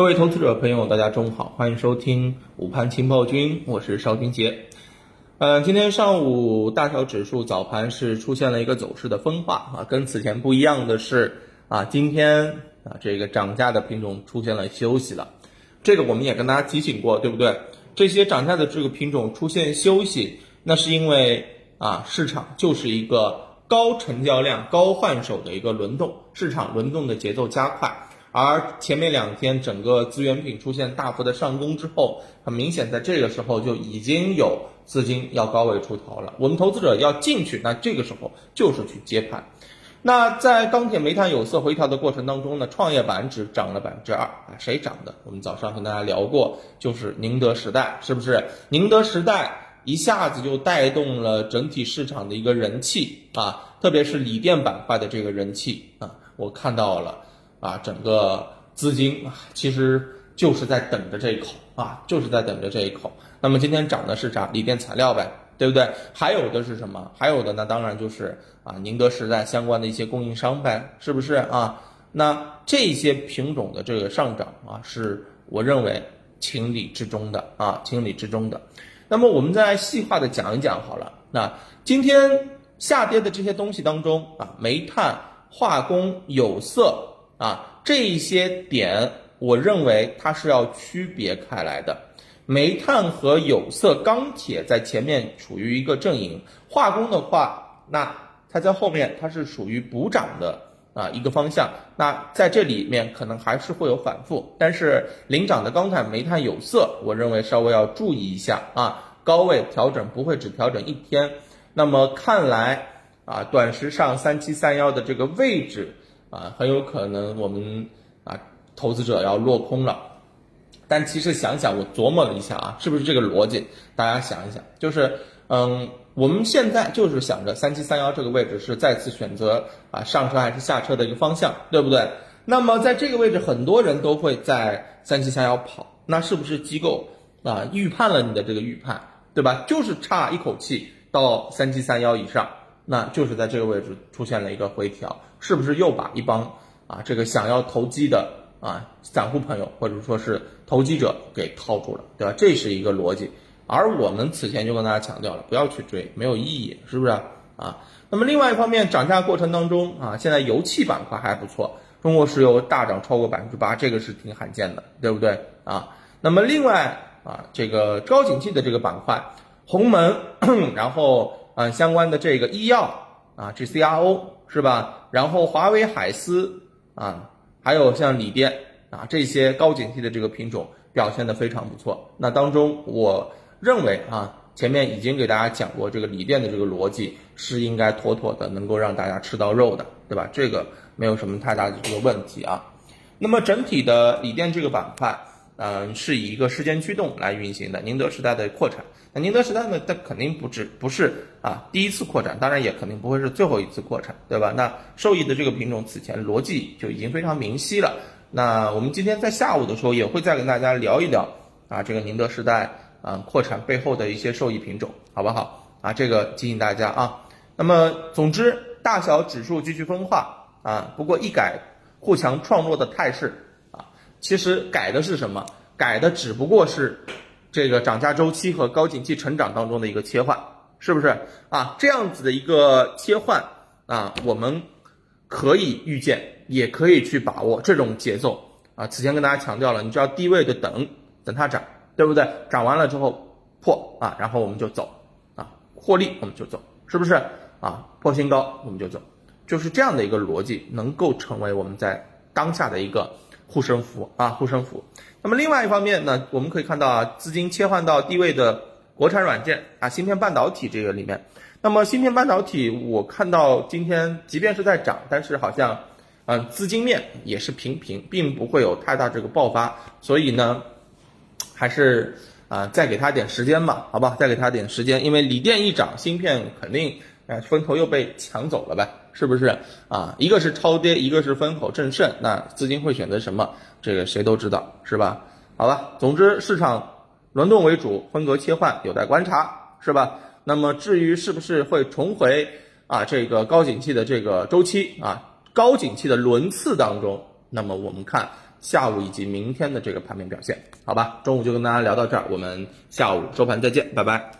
各位投资者朋友，大家中午好，欢迎收听午盘情报君，我是邵军杰。呃，今天上午大小指数早盘是出现了一个走势的分化啊，跟此前不一样的是啊，今天啊这个涨价的品种出现了休息了，这个我们也跟大家提醒过，对不对？这些涨价的这个品种出现休息，那是因为啊市场就是一个高成交量、高换手的一个轮动，市场轮动的节奏加快。而前面两天整个资源品出现大幅的上攻之后，很明显在这个时候就已经有资金要高位出逃了。我们投资者要进去，那这个时候就是去接盘。那在钢铁、煤炭、有色回调的过程当中呢，创业板只涨了百分之二啊，谁涨的？我们早上跟大家聊过，就是宁德时代，是不是？宁德时代一下子就带动了整体市场的一个人气啊，特别是锂电板块的这个人气啊，我看到了。啊，整个资金啊，其实就是在等着这一口啊，就是在等着这一口。那么今天涨的是啥？锂电材料呗，对不对？还有的是什么？还有的那当然就是啊，宁德时代相关的一些供应商呗，是不是啊？那这些品种的这个上涨啊，是我认为情理之中的啊，情理之中的。那么我们再细化的讲一讲好了。那今天下跌的这些东西当中啊，煤炭、化工、有色。啊，这些点我认为它是要区别开来的。煤炭和有色、钢铁在前面处于一个阵营，化工的话，那它在后面它是属于补涨的啊一个方向。那在这里面可能还是会有反复，但是领涨的钢铁、煤炭、有色，我认为稍微要注意一下啊，高位调整不会只调整一天。那么看来啊，短时上三七三幺的这个位置。啊，很有可能我们啊投资者要落空了，但其实想想，我琢磨了一下啊，是不是这个逻辑？大家想一想，就是嗯，我们现在就是想着三七三幺这个位置是再次选择啊上车还是下车的一个方向，对不对？那么在这个位置，很多人都会在三七三幺跑，那是不是机构啊预判了你的这个预判，对吧？就是差一口气到三七三幺以上。那就是在这个位置出现了一个回调，是不是又把一帮啊这个想要投机的啊散户朋友或者说是投机者给套住了，对吧？这是一个逻辑。而我们此前就跟大家强调了，不要去追，没有意义，是不是啊？那么另外一方面，涨价过程当中啊，现在油气板块还不错，中国石油大涨超过百分之八，这个是挺罕见的，对不对啊？那么另外啊，这个高景气的这个板块，鸿门，然后。啊，相关的这个医药啊这 CRO 是吧？然后华为海思啊，还有像锂电啊这些高景气的这个品种表现的非常不错。那当中，我认为啊，前面已经给大家讲过这个锂电的这个逻辑是应该妥妥的能够让大家吃到肉的，对吧？这个没有什么太大的这个问题啊。那么整体的锂电这个板块。嗯，是以一个时间驱动来运行的。宁德时代的扩产，那宁德时代呢，它肯定不止不是啊第一次扩产，当然也肯定不会是最后一次扩产，对吧？那受益的这个品种此前逻辑就已经非常明晰了。那我们今天在下午的时候也会再跟大家聊一聊啊这个宁德时代啊扩产背后的一些受益品种，好不好？啊，这个提醒大家啊。那么总之，大小指数继续分化啊，不过一改互强创弱的态势。其实改的是什么？改的只不过是这个涨价周期和高景气成长当中的一个切换，是不是啊？这样子的一个切换啊，我们可以预见，也可以去把握这种节奏啊。此前跟大家强调了，你只要低位的等等它涨，对不对？涨完了之后破啊，然后我们就走啊，获利我们就走，是不是啊？破新高我们就走，就是这样的一个逻辑，能够成为我们在当下的一个。护身符啊，护身符。那么另外一方面呢，我们可以看到啊，资金切换到低位的国产软件啊，芯片半导体这个里面。那么芯片半导体，我看到今天即便是在涨，但是好像，嗯，资金面也是平平，并不会有太大这个爆发。所以呢，还是啊，再给他点时间吧，好吧，再给他点时间，因为锂电一涨，芯片肯定。哎，风头又被抢走了呗，是不是啊？一个是超跌，一个是风口正盛，那资金会选择什么？这个谁都知道，是吧？好吧，总之市场轮动为主，风格切换有待观察，是吧？那么至于是不是会重回啊这个高景气的这个周期啊高景气的轮次当中，那么我们看下午以及明天的这个盘面表现，好吧？中午就跟大家聊到这儿，我们下午收盘再见，拜拜。